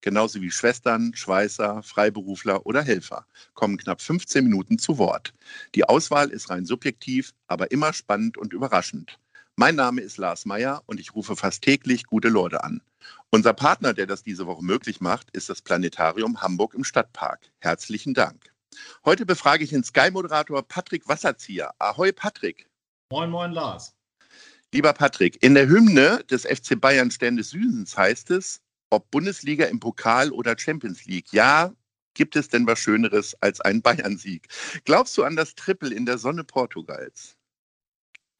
genauso wie Schwestern, Schweißer, Freiberufler oder Helfer, kommen knapp 15 Minuten zu Wort. Die Auswahl ist rein subjektiv, aber immer spannend und überraschend. Mein Name ist Lars Meyer und ich rufe fast täglich gute Leute an. Unser Partner, der das diese Woche möglich macht, ist das Planetarium Hamburg im Stadtpark. Herzlichen Dank. Heute befrage ich den Sky-Moderator Patrick Wasserzieher. Ahoi, Patrick. Moin, moin, Lars. Lieber Patrick, in der Hymne des FC Bayern Stern des Südens heißt es, ob Bundesliga im Pokal oder Champions League. Ja, gibt es denn was Schöneres als einen Bayern-Sieg? Glaubst du an das Triple in der Sonne Portugals?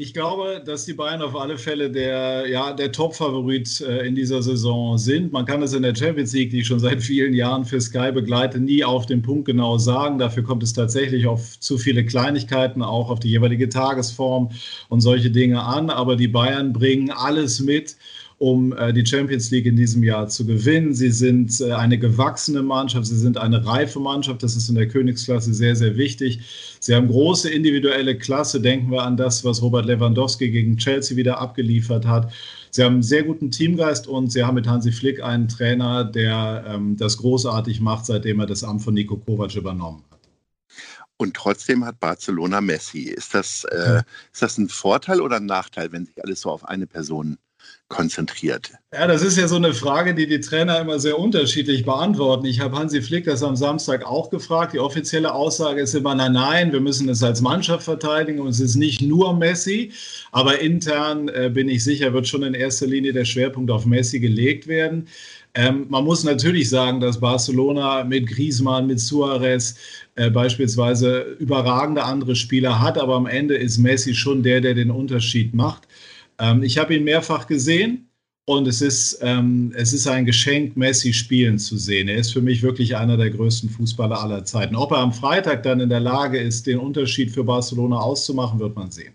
Ich glaube, dass die Bayern auf alle Fälle der, ja, der Top-Favorit äh, in dieser Saison sind. Man kann es in der Champions League, die ich schon seit vielen Jahren für Sky begleite, nie auf den Punkt genau sagen. Dafür kommt es tatsächlich auf zu viele Kleinigkeiten, auch auf die jeweilige Tagesform und solche Dinge an. Aber die Bayern bringen alles mit um äh, die Champions League in diesem Jahr zu gewinnen. Sie sind äh, eine gewachsene Mannschaft, sie sind eine reife Mannschaft, das ist in der Königsklasse sehr, sehr wichtig. Sie haben große individuelle Klasse, denken wir an das, was Robert Lewandowski gegen Chelsea wieder abgeliefert hat. Sie haben einen sehr guten Teamgeist und sie haben mit Hansi Flick einen Trainer, der ähm, das großartig macht, seitdem er das Amt von Nico Kovac übernommen hat. Und trotzdem hat Barcelona Messi. Ist das, äh, ist das ein Vorteil oder ein Nachteil, wenn sich alles so auf eine Person konzentriert? Ja, das ist ja so eine Frage, die die Trainer immer sehr unterschiedlich beantworten. Ich habe Hansi Flick das am Samstag auch gefragt. Die offizielle Aussage ist immer, nein, nein, wir müssen es als Mannschaft verteidigen und es ist nicht nur Messi. Aber intern äh, bin ich sicher, wird schon in erster Linie der Schwerpunkt auf Messi gelegt werden. Ähm, man muss natürlich sagen, dass Barcelona mit Griezmann, mit Suarez äh, beispielsweise überragende andere Spieler hat, aber am Ende ist Messi schon der, der den Unterschied macht. Ähm, ich habe ihn mehrfach gesehen und es ist, ähm, es ist ein Geschenk, Messi spielen zu sehen. Er ist für mich wirklich einer der größten Fußballer aller Zeiten. Ob er am Freitag dann in der Lage ist, den Unterschied für Barcelona auszumachen, wird man sehen.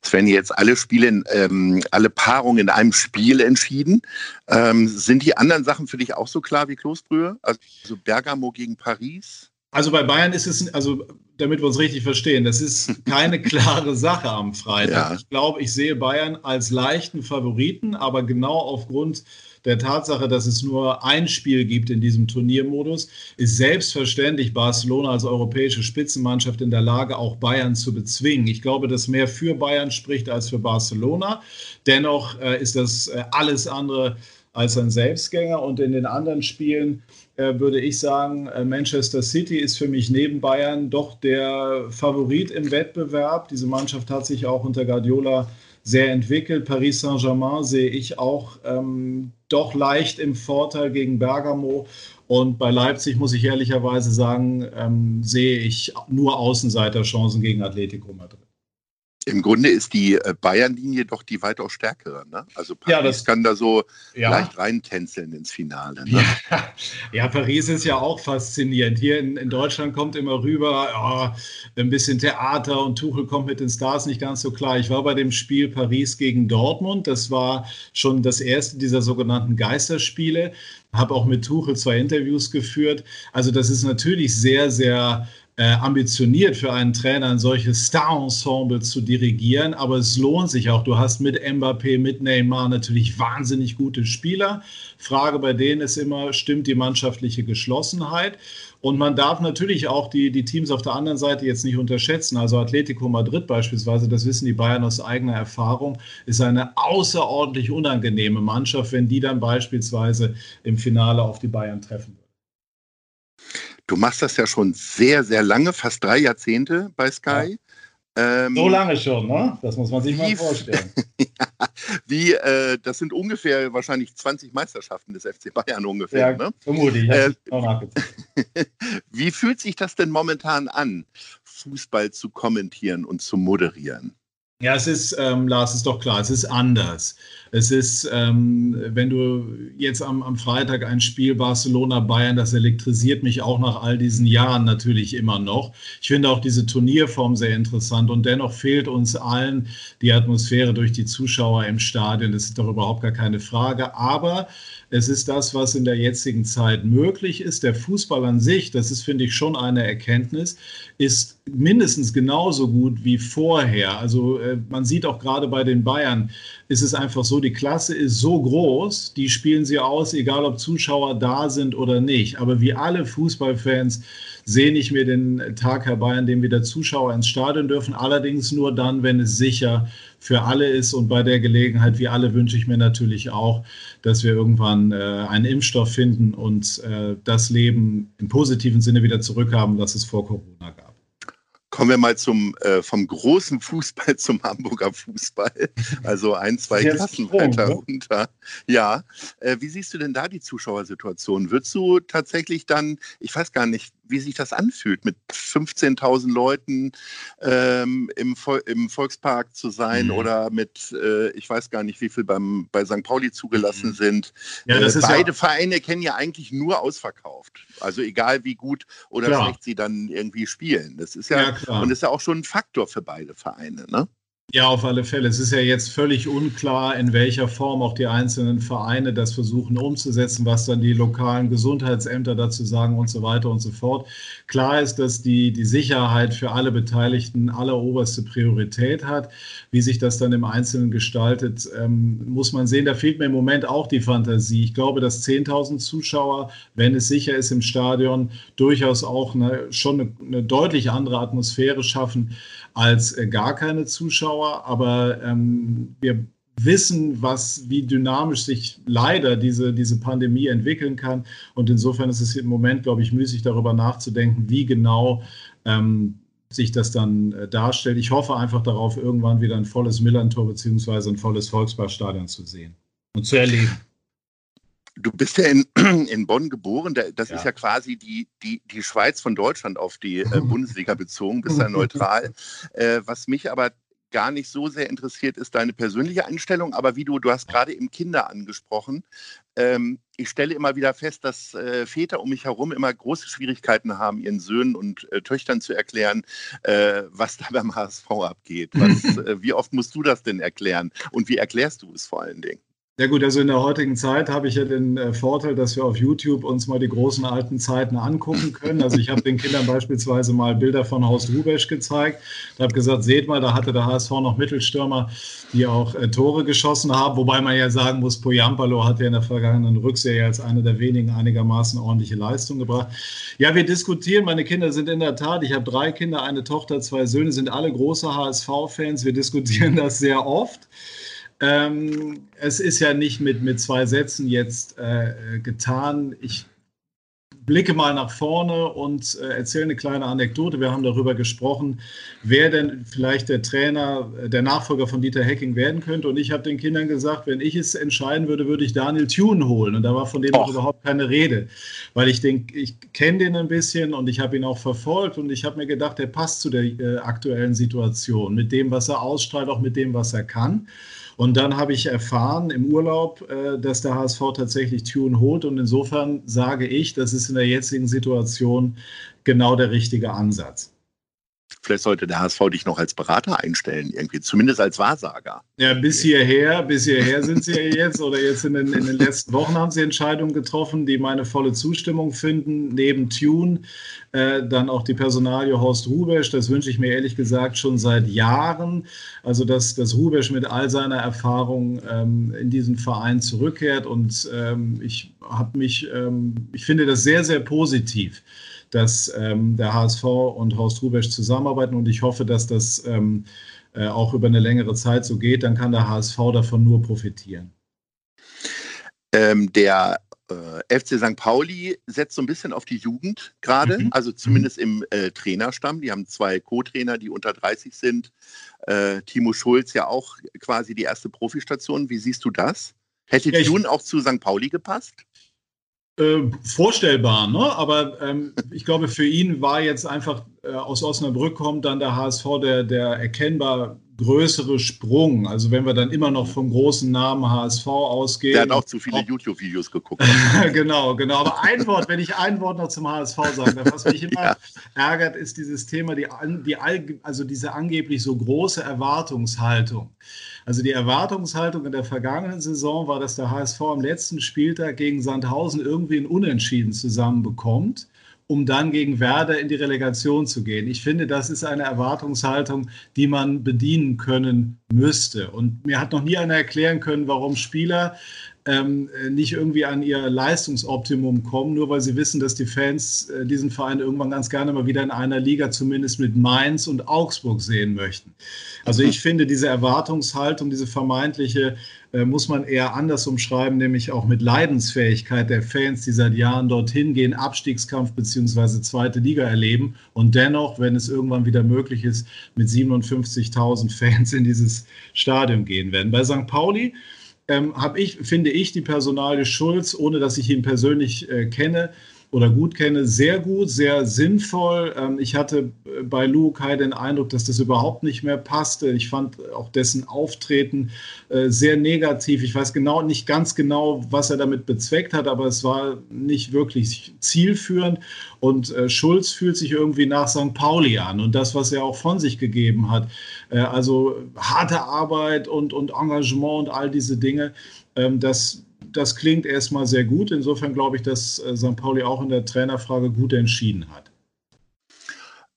Es werden jetzt alle Spiele, ähm, alle Paarungen in einem Spiel entschieden. Ähm, sind die anderen Sachen für dich auch so klar wie Kloßbrühe? Also Bergamo gegen Paris? Also bei Bayern ist es, also damit wir uns richtig verstehen, das ist keine klare Sache am Freitag. Ja. Ich glaube, ich sehe Bayern als leichten Favoriten, aber genau aufgrund der Tatsache, dass es nur ein Spiel gibt in diesem Turniermodus, ist selbstverständlich Barcelona als europäische Spitzenmannschaft in der Lage, auch Bayern zu bezwingen. Ich glaube, dass mehr für Bayern spricht als für Barcelona. Dennoch äh, ist das äh, alles andere als ein Selbstgänger und in den anderen Spielen äh, würde ich sagen, äh, Manchester City ist für mich neben Bayern doch der Favorit im Wettbewerb. Diese Mannschaft hat sich auch unter Guardiola sehr entwickelt. Paris Saint-Germain sehe ich auch ähm, doch leicht im Vorteil gegen Bergamo. Und bei Leipzig muss ich ehrlicherweise sagen, ähm, sehe ich nur Außenseiterchancen gegen Atletico Madrid. Im Grunde ist die äh, Bayern-Linie doch die weitaus stärkere. Ne? Also Paris ja, das, kann da so ja. leicht reintänzeln ins Finale. Ne? Ja. ja. Paris ist ja auch faszinierend. Hier in, in Deutschland kommt immer rüber oh, ein bisschen Theater und Tuchel kommt mit den Stars nicht ganz so klar. Ich war bei dem Spiel Paris gegen Dortmund. Das war schon das erste dieser sogenannten Geisterspiele. Habe auch mit Tuchel zwei Interviews geführt. Also das ist natürlich sehr, sehr äh, ambitioniert für einen Trainer, ein solches Star-Ensemble zu dirigieren, aber es lohnt sich auch. Du hast mit Mbappé, mit Neymar natürlich wahnsinnig gute Spieler. Frage bei denen ist immer, stimmt die mannschaftliche Geschlossenheit? Und man darf natürlich auch die, die Teams auf der anderen Seite jetzt nicht unterschätzen. Also Atletico Madrid beispielsweise, das wissen die Bayern aus eigener Erfahrung, ist eine außerordentlich unangenehme Mannschaft, wenn die dann beispielsweise im Finale auf die Bayern treffen. Du machst das ja schon sehr, sehr lange, fast drei Jahrzehnte bei Sky. Ja. Ähm, so lange schon, ne? Das muss man sich mal vorstellen. ja, wie, äh, das sind ungefähr wahrscheinlich 20 Meisterschaften des FC Bayern ungefähr. Ja, ne? vermutlich. Äh, wie fühlt sich das denn momentan an, Fußball zu kommentieren und zu moderieren? Ja, es ist, ähm, Lars, ist doch klar, es ist anders. Es ist, ähm, wenn du jetzt am, am Freitag ein Spiel Barcelona-Bayern, das elektrisiert mich auch nach all diesen Jahren natürlich immer noch. Ich finde auch diese Turnierform sehr interessant und dennoch fehlt uns allen die Atmosphäre durch die Zuschauer im Stadion. Das ist doch überhaupt gar keine Frage. Aber es ist das, was in der jetzigen Zeit möglich ist. Der Fußball an sich, das ist, finde ich, schon eine Erkenntnis, ist mindestens genauso gut wie vorher. Also man sieht auch gerade bei den Bayern, ist es einfach so, die Klasse ist so groß, die spielen sie aus, egal ob Zuschauer da sind oder nicht. Aber wie alle Fußballfans sehne ich mir den Tag herbei, an dem wieder Zuschauer ins Stadion dürfen. Allerdings nur dann, wenn es sicher für alle ist. Und bei der Gelegenheit, wie alle, wünsche ich mir natürlich auch, dass wir irgendwann äh, einen Impfstoff finden und äh, das Leben im positiven Sinne wieder zurückhaben, das es vor Corona gab. Kommen wir mal zum, äh, vom großen Fußball zum Hamburger Fußball. Also ein, zwei Klassen weiter ne? runter. Ja. Äh, wie siehst du denn da die Zuschauersituation? Würdest du tatsächlich dann, ich weiß gar nicht, wie sich das anfühlt, mit 15.000 Leuten ähm, im, Vol im, Volkspark zu sein mhm. oder mit, äh, ich weiß gar nicht, wie viel beim, bei St. Pauli zugelassen mhm. sind. Ja, äh, beide ja Vereine kennen ja eigentlich nur ausverkauft. Also egal wie gut oder Klar. schlecht sie dann irgendwie spielen. Das ist ja, ja und ist ja auch schon ein Faktor für beide Vereine. Ne? Ja, auf alle Fälle. Es ist ja jetzt völlig unklar, in welcher Form auch die einzelnen Vereine das versuchen umzusetzen, was dann die lokalen Gesundheitsämter dazu sagen und so weiter und so fort. Klar ist, dass die, die Sicherheit für alle Beteiligten alleroberste Priorität hat. Wie sich das dann im Einzelnen gestaltet, ähm, muss man sehen. Da fehlt mir im Moment auch die Fantasie. Ich glaube, dass 10.000 Zuschauer, wenn es sicher ist im Stadion, durchaus auch eine, schon eine, eine deutlich andere Atmosphäre schaffen als äh, gar keine Zuschauer. Aber ähm, wir wissen, was, wie dynamisch sich leider diese, diese Pandemie entwickeln kann. Und insofern ist es im Moment, glaube ich, müßig darüber nachzudenken, wie genau ähm, sich das dann äh, darstellt. Ich hoffe einfach darauf, irgendwann wieder ein volles Millantor bzw. ein volles Volksparkstadion zu sehen und zu erleben. Du bist ja in, in Bonn geboren. Das ja. ist ja quasi die, die, die Schweiz von Deutschland auf die äh, Bundesliga bezogen, bist ja neutral. Äh, was mich aber gar nicht so sehr interessiert, ist deine persönliche Einstellung. Aber wie du, du hast gerade eben Kinder angesprochen. Ähm, ich stelle immer wieder fest, dass äh, Väter um mich herum immer große Schwierigkeiten haben, ihren Söhnen und äh, Töchtern zu erklären, äh, was da beim HSV abgeht. Was, äh, wie oft musst du das denn erklären? Und wie erklärst du es vor allen Dingen? Ja gut, also in der heutigen Zeit habe ich ja den äh, Vorteil, dass wir auf YouTube uns mal die großen alten Zeiten angucken können. Also ich habe den Kindern beispielsweise mal Bilder von Horst Rubesch gezeigt. Ich habe gesagt, seht mal, da hatte der HSV noch Mittelstürmer, die auch äh, Tore geschossen haben. Wobei man ja sagen muss, Poyampalo hat ja in der vergangenen Rückserie als einer der wenigen einigermaßen ordentliche Leistung gebracht. Ja, wir diskutieren. Meine Kinder sind in der Tat, ich habe drei Kinder, eine Tochter, zwei Söhne, sind alle große HSV-Fans. Wir diskutieren das sehr oft. Ähm, es ist ja nicht mit, mit zwei Sätzen jetzt äh, getan. Ich blicke mal nach vorne und äh, erzähle eine kleine Anekdote. Wir haben darüber gesprochen, wer denn vielleicht der Trainer, äh, der Nachfolger von Dieter Hecking werden könnte. Und ich habe den Kindern gesagt, wenn ich es entscheiden würde, würde ich Daniel Thune holen. Und da war von dem auch überhaupt keine Rede, weil ich denke, ich kenne den ein bisschen und ich habe ihn auch verfolgt und ich habe mir gedacht, der passt zu der äh, aktuellen Situation mit dem, was er ausstrahlt, auch mit dem, was er kann. Und dann habe ich erfahren im Urlaub, äh, dass der HSV tatsächlich Tune holt. Und insofern sage ich, das ist in der jetzigen Situation genau der richtige Ansatz. Vielleicht sollte der HSV dich noch als Berater einstellen, irgendwie, zumindest als Wahrsager. Ja, bis hierher, bis hierher sind sie ja jetzt oder jetzt in den, in den letzten Wochen haben sie Entscheidungen getroffen, die meine volle Zustimmung finden. Neben Tune äh, dann auch die Personalie Horst Rubesch, das wünsche ich mir ehrlich gesagt schon seit Jahren. Also, dass, dass Rubesch mit all seiner Erfahrung ähm, in diesen Verein zurückkehrt und ähm, ich habe mich, ähm, ich finde das sehr, sehr positiv dass ähm, der HSV und Horst Rubesch zusammenarbeiten und ich hoffe, dass das ähm, äh, auch über eine längere Zeit so geht. Dann kann der HSV davon nur profitieren. Ähm, der äh, FC St. Pauli setzt so ein bisschen auf die Jugend gerade, mhm. also zumindest im äh, Trainerstamm. Die haben zwei Co-Trainer, die unter 30 sind. Äh, Timo Schulz ja auch quasi die erste Profistation. Wie siehst du das? Hätte ja, Tune auch zu St. Pauli gepasst? Äh, vorstellbar, ne? aber ähm, ich glaube, für ihn war jetzt einfach äh, aus Osnabrück kommt dann der HSV, der, der erkennbar größere Sprung. Also wenn wir dann immer noch vom großen Namen HSV ausgehen. Der hat auch zu viele YouTube-Videos geguckt. genau, genau. Aber ein Wort, wenn ich ein Wort noch zum HSV sage, was mich immer ja. ärgert, ist dieses Thema, die, die, also diese angeblich so große Erwartungshaltung. Also die Erwartungshaltung in der vergangenen Saison war, dass der HSV am letzten Spieltag gegen Sandhausen irgendwie ein Unentschieden zusammenbekommt um dann gegen Werder in die Relegation zu gehen. Ich finde, das ist eine Erwartungshaltung, die man bedienen können müsste. Und mir hat noch nie einer erklären können, warum Spieler ähm, nicht irgendwie an ihr Leistungsoptimum kommen, nur weil sie wissen, dass die Fans äh, diesen Verein irgendwann ganz gerne mal wieder in einer Liga zumindest mit Mainz und Augsburg sehen möchten. Also ich finde, diese Erwartungshaltung, diese vermeintliche, äh, muss man eher anders umschreiben, nämlich auch mit Leidensfähigkeit der Fans, die seit Jahren dorthin gehen, Abstiegskampf beziehungsweise zweite Liga erleben und dennoch, wenn es irgendwann wieder möglich ist, mit 57.000 Fans in dieses Stadion gehen werden. Bei St. Pauli ähm, habe ich, finde ich, die Personalie Schulz, ohne dass ich ihn persönlich äh, kenne, oder gut kenne, sehr gut, sehr sinnvoll. Ähm, ich hatte äh, bei Lukai den Eindruck, dass das überhaupt nicht mehr passte. Ich fand auch dessen Auftreten äh, sehr negativ. Ich weiß genau nicht ganz genau, was er damit bezweckt hat, aber es war nicht wirklich zielführend. Und äh, Schulz fühlt sich irgendwie nach St. Pauli an und das, was er auch von sich gegeben hat. Also harte Arbeit und, und Engagement und all diese Dinge. Ähm, das das klingt erstmal sehr gut. Insofern glaube ich, dass äh, St. Pauli auch in der Trainerfrage gut entschieden hat.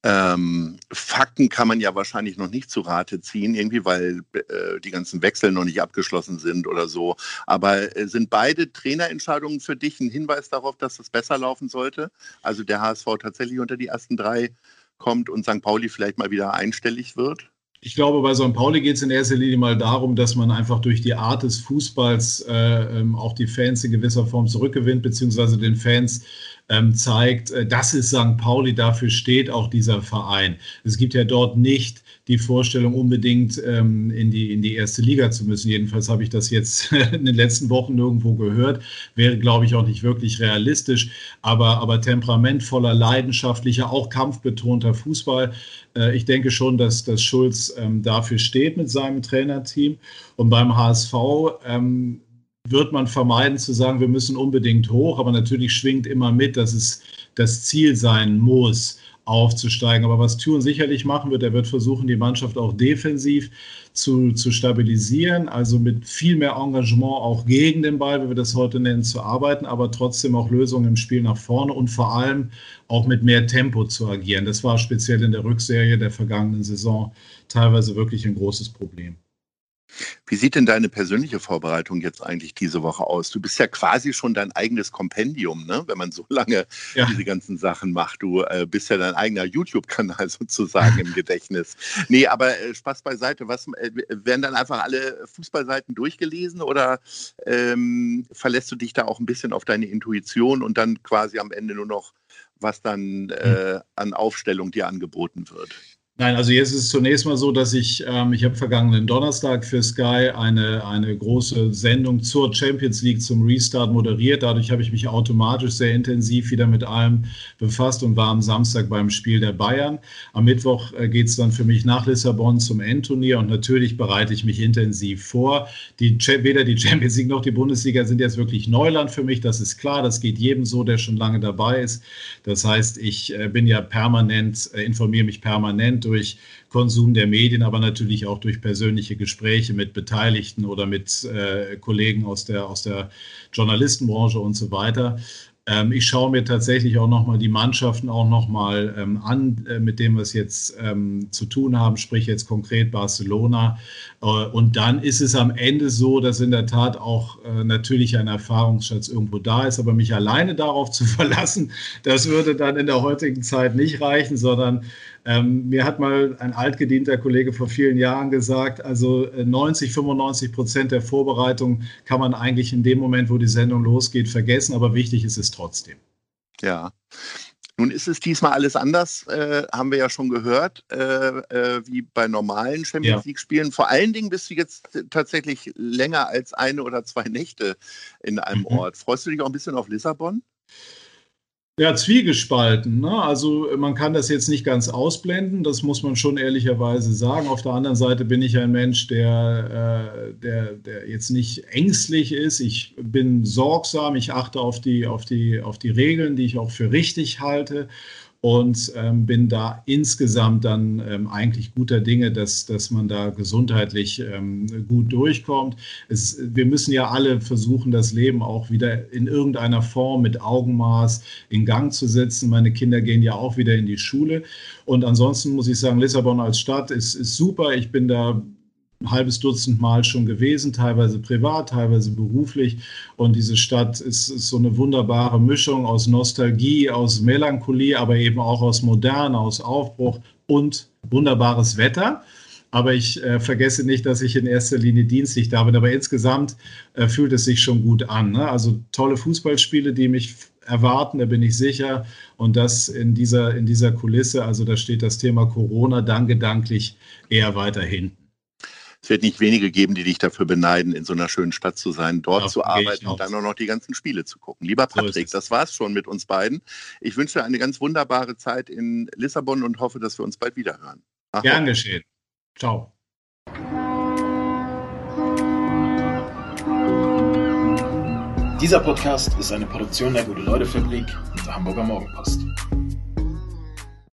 Ähm, Fakten kann man ja wahrscheinlich noch nicht zu Rate ziehen, irgendwie, weil äh, die ganzen Wechsel noch nicht abgeschlossen sind oder so. Aber äh, sind beide Trainerentscheidungen für dich ein Hinweis darauf, dass es besser laufen sollte? Also der HSV tatsächlich unter die ersten drei kommt und St. Pauli vielleicht mal wieder einstellig wird? Ich glaube, bei St. Pauli geht es in erster Linie mal darum, dass man einfach durch die Art des Fußballs äh, ähm, auch die Fans in gewisser Form zurückgewinnt, beziehungsweise den Fans ähm, zeigt, äh, das ist St. Pauli, dafür steht auch dieser Verein. Es gibt ja dort nicht die Vorstellung, unbedingt ähm, in, die, in die erste Liga zu müssen. Jedenfalls habe ich das jetzt in den letzten Wochen nirgendwo gehört. Wäre, glaube ich, auch nicht wirklich realistisch. Aber, aber temperamentvoller, leidenschaftlicher, auch kampfbetonter Fußball. Äh, ich denke schon, dass, dass Schulz ähm, dafür steht mit seinem Trainerteam. Und beim HSV ähm, wird man vermeiden zu sagen, wir müssen unbedingt hoch, aber natürlich schwingt immer mit, dass es das Ziel sein muss aufzusteigen. Aber was Thun sicherlich machen wird, er wird versuchen, die Mannschaft auch defensiv zu, zu stabilisieren, also mit viel mehr Engagement auch gegen den Ball, wie wir das heute nennen, zu arbeiten, aber trotzdem auch Lösungen im Spiel nach vorne und vor allem auch mit mehr Tempo zu agieren. Das war speziell in der Rückserie der vergangenen Saison teilweise wirklich ein großes Problem. Wie sieht denn deine persönliche Vorbereitung jetzt eigentlich diese Woche aus? Du bist ja quasi schon dein eigenes Kompendium, ne? wenn man so lange ja. diese ganzen Sachen macht. Du äh, bist ja dein eigener YouTube-Kanal sozusagen im Gedächtnis. Nee, aber äh, Spaß beiseite. Was, äh, werden dann einfach alle Fußballseiten durchgelesen oder ähm, verlässt du dich da auch ein bisschen auf deine Intuition und dann quasi am Ende nur noch, was dann äh, an Aufstellung dir angeboten wird? Nein, also jetzt ist es zunächst mal so, dass ich, ähm, ich habe vergangenen Donnerstag für Sky eine, eine große Sendung zur Champions League zum Restart moderiert. Dadurch habe ich mich automatisch sehr intensiv wieder mit allem befasst und war am Samstag beim Spiel der Bayern. Am Mittwoch äh, geht es dann für mich nach Lissabon zum Endturnier und natürlich bereite ich mich intensiv vor. Die, weder die Champions League noch die Bundesliga sind jetzt wirklich Neuland für mich, das ist klar. Das geht jedem so, der schon lange dabei ist. Das heißt, ich äh, bin ja permanent, äh, informiere mich permanent durch Konsum der Medien, aber natürlich auch durch persönliche Gespräche mit Beteiligten oder mit äh, Kollegen aus der, aus der Journalistenbranche und so weiter. Ähm, ich schaue mir tatsächlich auch nochmal die Mannschaften auch nochmal ähm, an, äh, mit dem wir es jetzt ähm, zu tun haben, sprich jetzt konkret Barcelona. Äh, und dann ist es am Ende so, dass in der Tat auch äh, natürlich ein Erfahrungsschatz irgendwo da ist, aber mich alleine darauf zu verlassen, das würde dann in der heutigen Zeit nicht reichen, sondern ähm, mir hat mal ein altgedienter Kollege vor vielen Jahren gesagt, also 90, äh, 95 Prozent der Vorbereitung kann man eigentlich in dem Moment, wo die Sendung losgeht, vergessen, aber wichtig ist es trotzdem. Ja. Nun ist es diesmal alles anders, äh, haben wir ja schon gehört, äh, äh, wie bei normalen Champions League-Spielen. Vor allen Dingen bist du jetzt tatsächlich länger als eine oder zwei Nächte in einem mhm. Ort. Freust du dich auch ein bisschen auf Lissabon? Ja, zwiegespalten. Ne? Also man kann das jetzt nicht ganz ausblenden, das muss man schon ehrlicherweise sagen. Auf der anderen Seite bin ich ein Mensch, der, äh, der, der jetzt nicht ängstlich ist. Ich bin sorgsam, ich achte auf die, auf, die, auf die Regeln, die ich auch für richtig halte und ähm, bin da insgesamt dann ähm, eigentlich guter Dinge, dass, dass man da gesundheitlich ähm, gut durchkommt. Es, wir müssen ja alle versuchen, das Leben auch wieder in irgendeiner Form mit Augenmaß in Gang zu setzen. Meine Kinder gehen ja auch wieder in die Schule. Und ansonsten muss ich sagen, Lissabon als Stadt ist, ist super. Ich bin da ein halbes Dutzend Mal schon gewesen, teilweise privat, teilweise beruflich. Und diese Stadt ist, ist, so eine wunderbare Mischung aus Nostalgie, aus Melancholie, aber eben auch aus Moderne, aus Aufbruch und wunderbares Wetter. Aber ich äh, vergesse nicht, dass ich in erster Linie dienstlich da bin. Aber insgesamt äh, fühlt es sich schon gut an. Ne? Also tolle Fußballspiele, die mich erwarten, da bin ich sicher. Und das in dieser, in dieser Kulisse, also da steht das Thema Corona dann gedanklich eher weiter hinten es wird nicht wenige geben, die dich dafür beneiden, in so einer schönen Stadt zu sein, dort Darauf zu arbeiten und dann auch noch die ganzen Spiele zu gucken. Lieber Patrick, so das war's schon mit uns beiden. Ich wünsche dir eine ganz wunderbare Zeit in Lissabon und hoffe, dass wir uns bald wieder hören. Ach, Gern geschehen. Ciao. Dieser Podcast ist eine Produktion der Gute-Leute-Fabrik und der Hamburger Morgenpost.